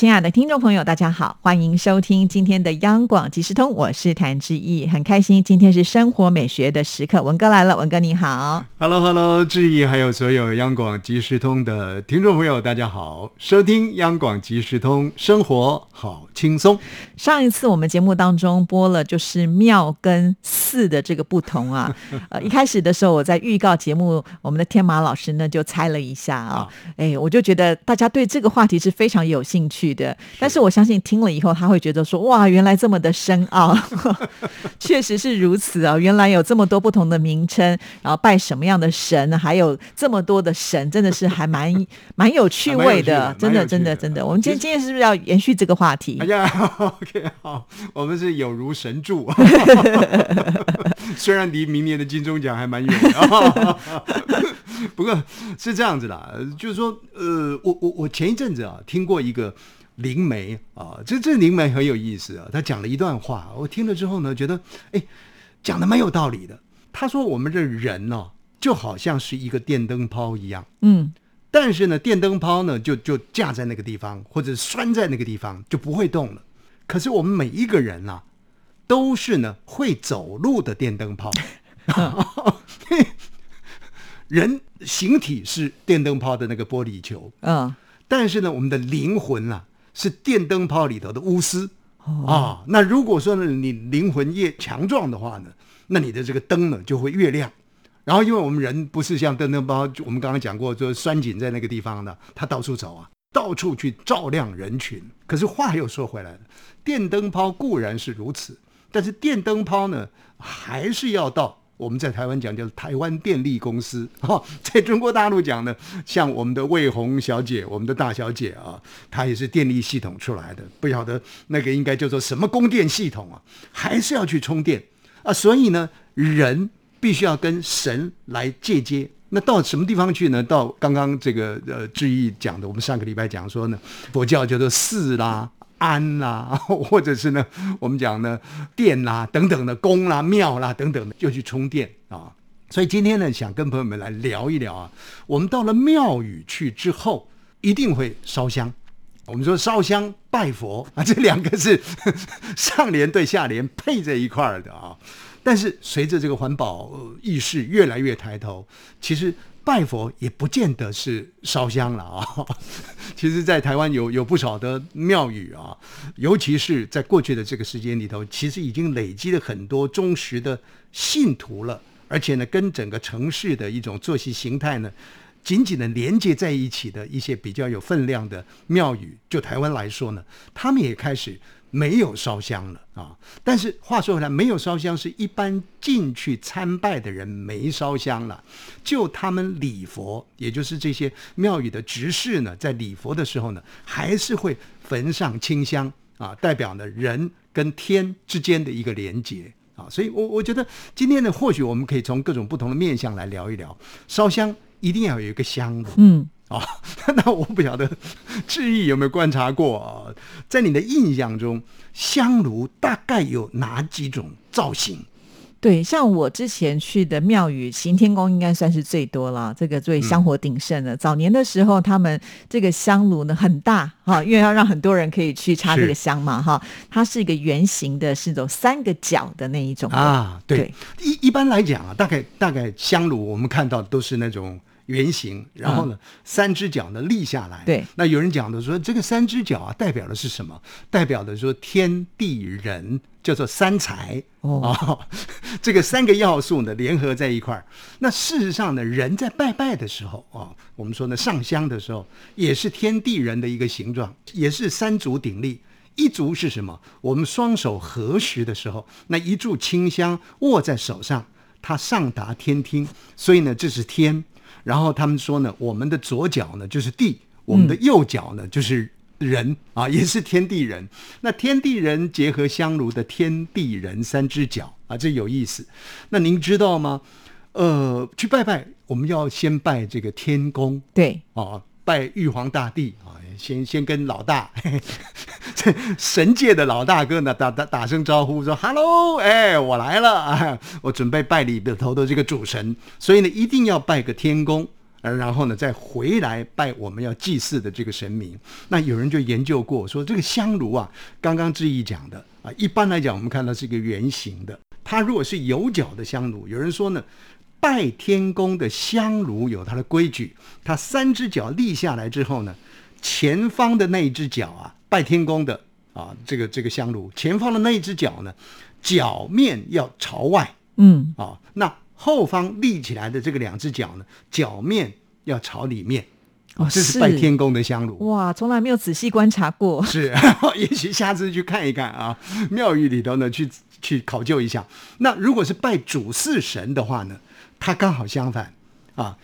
亲爱的听众朋友，大家好，欢迎收听今天的央广即时通，我是谭志毅，很开心今天是生活美学的时刻，文哥来了，文哥你好，Hello Hello，志毅还有所有央广即时通的听众朋友，大家好，收听央广即时通，生活好轻松。上一次我们节目当中播了就是庙跟寺的这个不同啊，呃，一开始的时候我在预告节目，我们的天马老师呢就猜了一下啊，哎，我就觉得大家对这个话题是非常有兴趣。的，但是我相信听了以后，他会觉得说：“哇，原来这么的深奥，确实是如此啊！原来有这么多不同的名称，然后拜什么样的神，还有这么多的神，真的是还蛮蛮有趣味的，真的，真的，真的。我们今天今天是不是要延续这个话题？哎呀，OK，好，我们是有如神助，虽然离明年的金钟奖还蛮远的，不过是这样子的，就是说，呃，我我我前一阵子啊，听过一个。灵媒啊，这这灵媒很有意思啊。他讲了一段话，我听了之后呢，觉得哎，讲的蛮有道理的。他说我们这人呢，就好像是一个电灯泡一样，嗯，但是呢，电灯泡呢就就架在那个地方，或者拴在那个地方就不会动了。可是我们每一个人啊，都是呢会走路的电灯泡。人形体是电灯泡的那个玻璃球，嗯，但是呢，我们的灵魂啊。是电灯泡里头的钨丝啊。那如果说呢，你灵魂越强壮的话呢，那你的这个灯呢就会越亮。然后，因为我们人不是像灯灯泡，我们刚刚讲过，就是拴紧在那个地方的，它到处走啊，到处去照亮人群。可是话又说回来了，电灯泡固然是如此，但是电灯泡呢，还是要到。我们在台湾讲叫台湾电力公司，哈，在中国大陆讲呢，像我们的魏红小姐，我们的大小姐啊，她也是电力系统出来的，不晓得那个应该叫做什么供电系统啊，还是要去充电啊，所以呢，人必须要跟神来借接，那到什么地方去呢？到刚刚这个呃志毅讲的，我们上个礼拜讲说呢，佛教叫做寺啦。安啦，或者是呢，我们讲呢，电啦等等的宫啦、庙啦等等的，就去充电啊。所以今天呢，想跟朋友们来聊一聊啊。我们到了庙宇去之后，一定会烧香。我们说烧香拜佛 啊，这两个是 上联对下联配在一块儿的啊。但是随着这个环保意识越来越抬头，其实。拜佛也不见得是烧香了啊，其实，在台湾有有不少的庙宇啊，尤其是在过去的这个时间里头，其实已经累积了很多忠实的信徒了，而且呢，跟整个城市的一种作息形态呢，紧紧的连接在一起的一些比较有分量的庙宇，就台湾来说呢，他们也开始。没有烧香了啊！但是话说回来，没有烧香是一般进去参拜的人没烧香了，就他们礼佛，也就是这些庙宇的执事呢，在礼佛的时候呢，还是会焚上清香啊，代表呢人跟天之间的一个连结啊。所以，我我觉得今天呢，或许我们可以从各种不同的面向来聊一聊，烧香一定要有一个香的，嗯。啊，那我不晓得志毅有没有观察过啊？在你的印象中，香炉大概有哪几种造型？对，像我之前去的庙宇，行天宫应该算是最多了，这个最香火鼎盛的。早年的时候，他们这个香炉呢很大哈，因为要让很多人可以去插这个香嘛哈。它是一个圆形的，是走三个角的那一种啊。对，一一般来讲啊，大概大概香炉我们看到都是那种。圆形，然后呢，三只脚呢立下来。对，那有人讲的说，这个三只脚啊，代表的是什么？代表的说天地人叫做三才 哦。这个三个要素呢，联合在一块儿。那事实上呢，人在拜拜的时候啊，我们说呢，上香的时候也是天地人的一个形状，也是三足鼎立。一足是什么？我们双手合十的时候，那一炷清香握在手上，它上达天听，所以呢，这是天。然后他们说呢，我们的左脚呢就是地，我们的右脚呢就是人啊，也是天地人。那天地人结合香炉的天地人三只脚啊，这有意思。那您知道吗？呃，去拜拜，我们要先拜这个天公，对，啊。拜玉皇大帝啊，先先跟老大 神界的老大哥呢打打打声招呼，说 “hello”，哎，我来了啊，我准备拜里头的这个主神，所以呢，一定要拜个天公。而然后呢，再回来拜我们要祭祀的这个神明。那有人就研究过，说这个香炉啊，刚刚志毅讲的啊，一般来讲，我们看到是一个圆形的。它如果是有角的香炉，有人说呢，拜天公的香炉有它的规矩，它三只脚立下来之后呢，前方的那一只脚啊，拜天公的啊，这个这个香炉前方的那一只脚呢，脚面要朝外，嗯，啊，那。后方立起来的这个两只脚呢，脚面要朝里面，哦，这是拜天公的香炉。哇，从来没有仔细观察过。是，也许下次去看一看啊，庙宇里头呢，去去考究一下。那如果是拜主祀神的话呢，它刚好相反啊，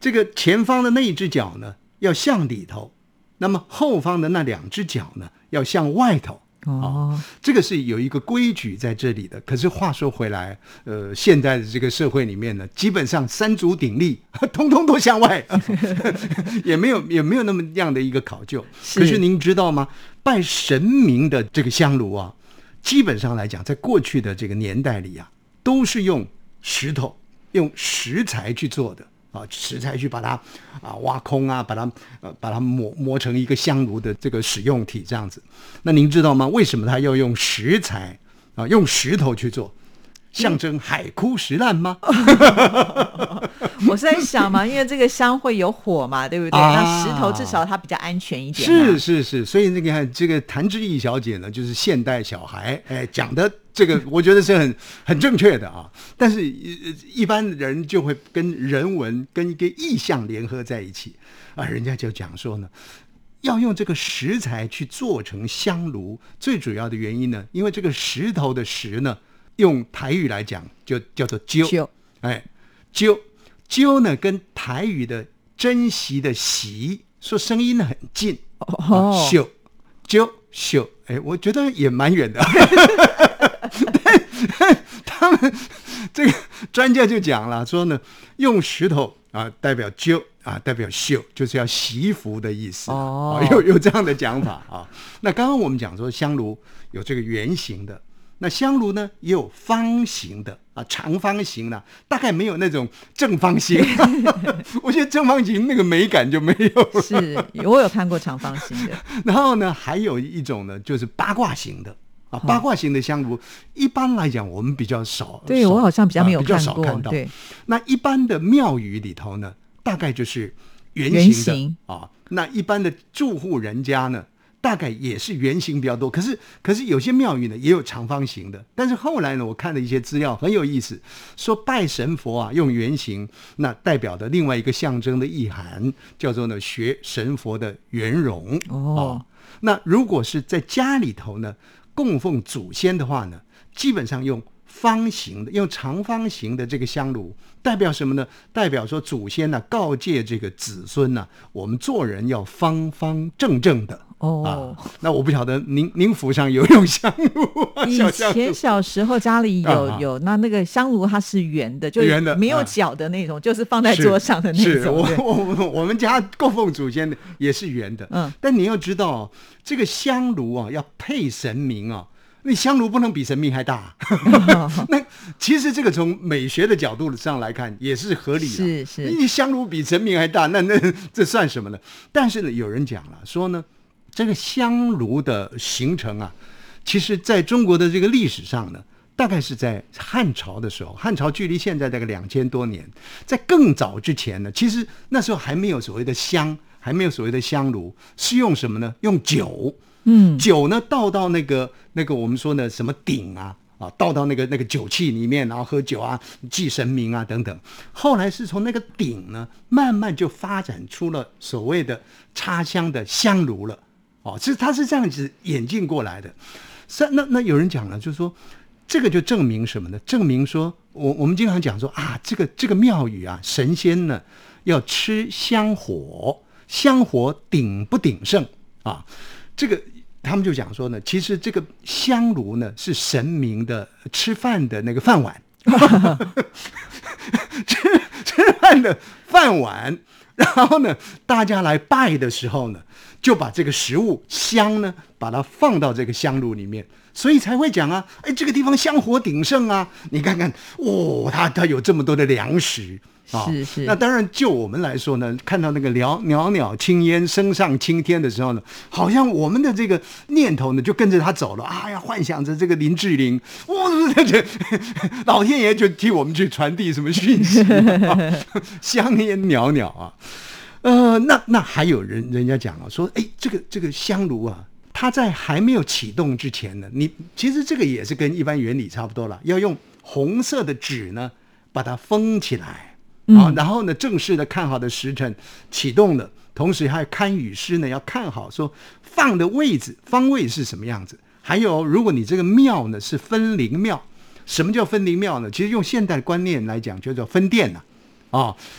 这个前方的那一只脚呢要向里头，那么后方的那两只脚呢要向外头。哦，这个是有一个规矩在这里的。可是话说回来，呃，现在的这个社会里面呢，基本上三足鼎立，通通都向外，也没有也没有那么样的一个考究。可是您知道吗？拜神明的这个香炉啊，基本上来讲，在过去的这个年代里啊，都是用石头、用石材去做的。啊，石材去把它啊挖空啊，把它呃把它磨磨成一个香炉的这个使用体这样子。那您知道吗？为什么他要用石材啊？用石头去做？象征海枯石烂吗？我是在想嘛，因为这个香会有火嘛，对不对？那石头至少它比较安全一点。是是是，所以那个这个谭志毅小姐呢，就是现代小孩，哎，讲的这个我觉得是很很正确的啊。但是一般人就会跟人文跟一个意象联合在一起啊，人家就讲说呢，要用这个石材去做成香炉，最主要的原因呢，因为这个石头的石呢。用台语来讲，就叫做揪，哎，揪揪呢，跟台语的珍惜的惜，说声音很近，哦，秀揪秀，哎，我觉得也蛮远的。他们这个专家就讲了，说呢，用石头啊代表揪啊代表秀，就是要祈福的意思。哦，有有这样的讲法啊。那刚刚我们讲说香炉有这个圆形的。那香炉呢，也有方形的啊，长方形的，大概没有那种正方形。我觉得正方形那个美感就没有。是我有看过长方形的。然后呢，还有一种呢，就是八卦形的啊，八卦形的香炉，一般来讲我们比较少。对我好像比较没有看到。对，那一般的庙宇里头呢，大概就是圆形的啊。那一般的住户人家呢？大概也是圆形比较多，可是可是有些庙宇呢也有长方形的。但是后来呢，我看了一些资料很有意思，说拜神佛啊用圆形，那代表的另外一个象征的意涵叫做呢学神佛的圆融哦。那如果是在家里头呢供奉祖先的话呢，基本上用方形的，用长方形的这个香炉，代表什么呢？代表说祖先呢告诫这个子孙呢，我们做人要方方正正的。哦，那我不晓得您您府上有用香炉？以前小时候家里有有，那那个香炉它是圆的，就圆的，没有角的那种，就是放在桌上的那种。是，我我我们家供奉祖先的也是圆的。嗯，但你要知道，这个香炉啊，要配神明啊，那香炉不能比神明还大。那其实这个从美学的角度上来看也是合理的。是是，你香炉比神明还大，那那这算什么呢？但是呢，有人讲了说呢。这个香炉的形成啊，其实在中国的这个历史上呢，大概是在汉朝的时候。汉朝距离现在大概两千多年，在更早之前呢，其实那时候还没有所谓的香，还没有所谓的香炉，是用什么呢？用酒，嗯，酒呢倒到那个那个我们说的什么鼎啊，啊，倒到那个那个酒器里面，然后喝酒啊，祭神明啊等等。后来是从那个鼎呢，慢慢就发展出了所谓的插香的香炉了。哦，是它是这样子演进过来的，是那那有人讲了，就是说这个就证明什么呢？证明说我我们经常讲说啊，这个这个庙宇啊，神仙呢要吃香火，香火鼎不鼎盛啊？这个他们就讲说呢，其实这个香炉呢是神明的吃饭的那个饭碗。吃吃饭的饭碗，然后呢，大家来拜的时候呢，就把这个食物香呢，把它放到这个香炉里面，所以才会讲啊，哎，这个地方香火鼎盛啊，你看看，哦，它它有这么多的粮食。是是，那当然，就我们来说呢，看到那个袅袅袅青烟升上青天的时候呢，好像我们的这个念头呢就跟着他走了。哎呀，幻想着这个林志玲，哇，这 老天爷就替我们去传递什么讯息，香烟袅袅啊。呃，那那还有人人家讲啊，说哎，这个这个香炉啊，它在还没有启动之前呢，你其实这个也是跟一般原理差不多了，要用红色的纸呢把它封起来。啊，然后呢，正式的看好的时辰启动了，同时还看雨师呢要看好说放的位置方位是什么样子。还有，如果你这个庙呢是分灵庙，什么叫分灵庙呢？其实用现代观念来讲，就叫分殿呐。啊，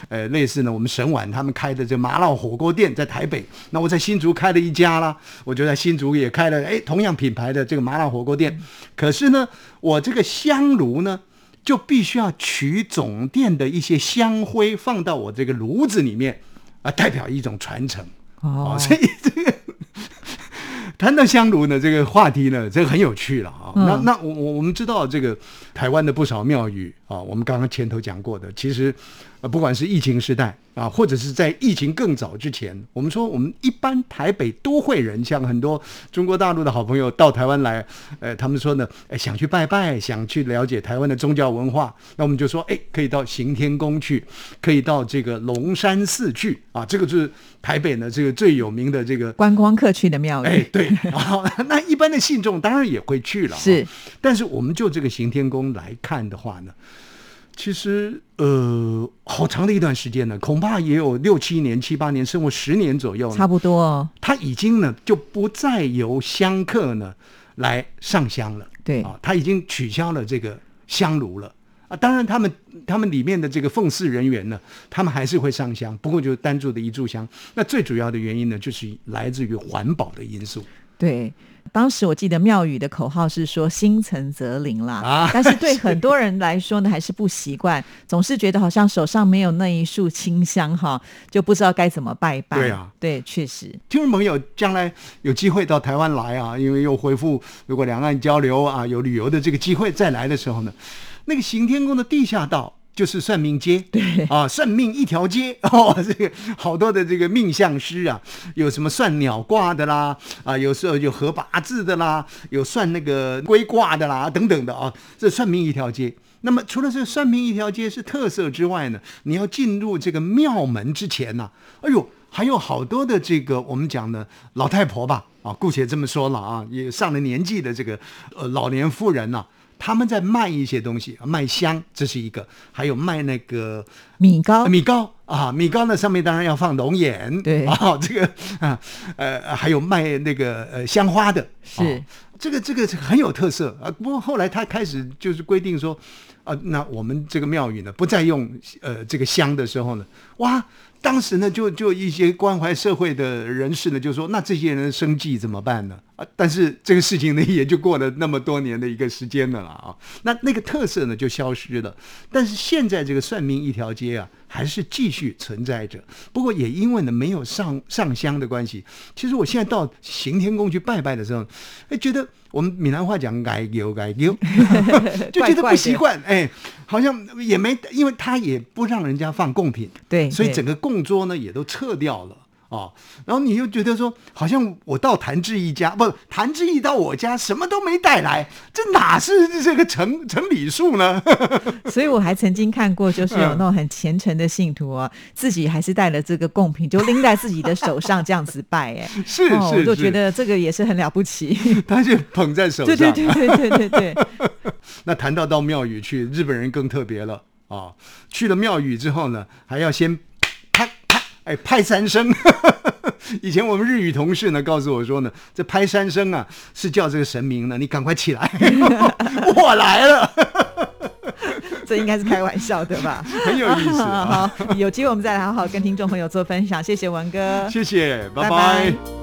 呃，类似呢，我们沈晚他们开的这麻辣火锅店在台北，那我在新竹开了一家啦，我就在新竹也开了，哎，同样品牌的这个麻辣火锅店。可是呢，我这个香炉呢？就必须要取总店的一些香灰放到我这个炉子里面，啊，代表一种传承哦。所以这个谈到香炉呢，这个话题呢，这个很有趣了啊。那那我我我们知道这个台湾的不少庙宇啊，我们刚刚前头讲过的，其实。呃，不管是疫情时代啊，或者是在疫情更早之前，我们说我们一般台北都会人，像很多中国大陆的好朋友到台湾来，呃，他们说呢，哎，想去拜拜，想去了解台湾的宗教文化，那我们就说，哎，可以到行天宫去，可以到这个龙山寺去啊，这个是台北呢这个最有名的这个观光客去的庙宇。哎，对，那一般的信众当然也会去了，是，但是我们就这个行天宫来看的话呢。其实，呃，好长的一段时间呢，恐怕也有六七年、七八年，甚至十年左右。差不多，他已经呢就不再由香客呢来上香了。对啊，他已经取消了这个香炉了啊。当然，他们他们里面的这个奉祀人员呢，他们还是会上香，不过就单做的一炷香。那最主要的原因呢，就是来自于环保的因素。对。当时我记得庙宇的口号是说“心诚则灵”啦，但是对很多人来说呢，还是不习惯，总是觉得好像手上没有那一束清香哈，就不知道该怎么拜拜。对啊，对，确实。听众朋友将来有机会到台湾来啊，因为又恢复如果两岸交流啊，有旅游的这个机会再来的时候呢，那个行天宫的地下道。就是算命街，对啊，算命一条街 哦，这个好多的这个命相师啊，有什么算鸟卦的啦，啊，有时候有合八字的啦，有算那个龟卦的啦，等等的啊，这算命一条街。那么除了这算命一条街是特色之外呢，你要进入这个庙门之前呢，哎呦，还有好多的这个我们讲的老太婆吧，啊，姑且这么说了啊，也上了年纪的这个呃老年妇人呐。他们在卖一些东西，卖香，这是一个；还有卖那个米糕，米糕啊，米糕呢上面当然要放龙眼，对啊，这个啊，呃，还有卖那个呃香花的，是这个这个很有特色啊。不过后来他开始就是规定说，啊，那我们这个庙宇呢不再用呃这个香的时候呢，哇。当时呢，就就一些关怀社会的人士呢，就说：“那这些人的生计怎么办呢？”啊，但是这个事情呢，也就过了那么多年的一个时间了啦啊。那那个特色呢，就消失了。但是现在这个算命一条街啊，还是继续存在着。不过也因为呢，没有上上香的关系，其实我现在到行天宫去拜拜的时候，哎，觉得。我们闽南话讲“改丢改丢”，就觉得不习惯。哎，好像也没，因为他也不让人家放贡品，对，所以整个供桌呢也都撤掉了。哦，然后你又觉得说，好像我到谭志毅家，不，谭志毅到我家什么都没带来，这哪是这个成成礼数呢？所以我还曾经看过，就是有那种很虔诚的信徒啊，自己还是带了这个贡品，就拎在自己的手上这样子拜，哎，是是，我就觉得这个也是很了不起，他就捧在手上，对对对对对对对。那谈到到庙宇去，日本人更特别了啊，去了庙宇之后呢，还要先。哎，拍三声！以前我们日语同事呢告诉我说呢，这拍三声啊是叫这个神明呢，你赶快起来，我来了。这应该是开玩笑的吧？很有意思。好，有机会我们再来好好跟听众朋友做分享。谢谢文哥，谢谢，拜拜。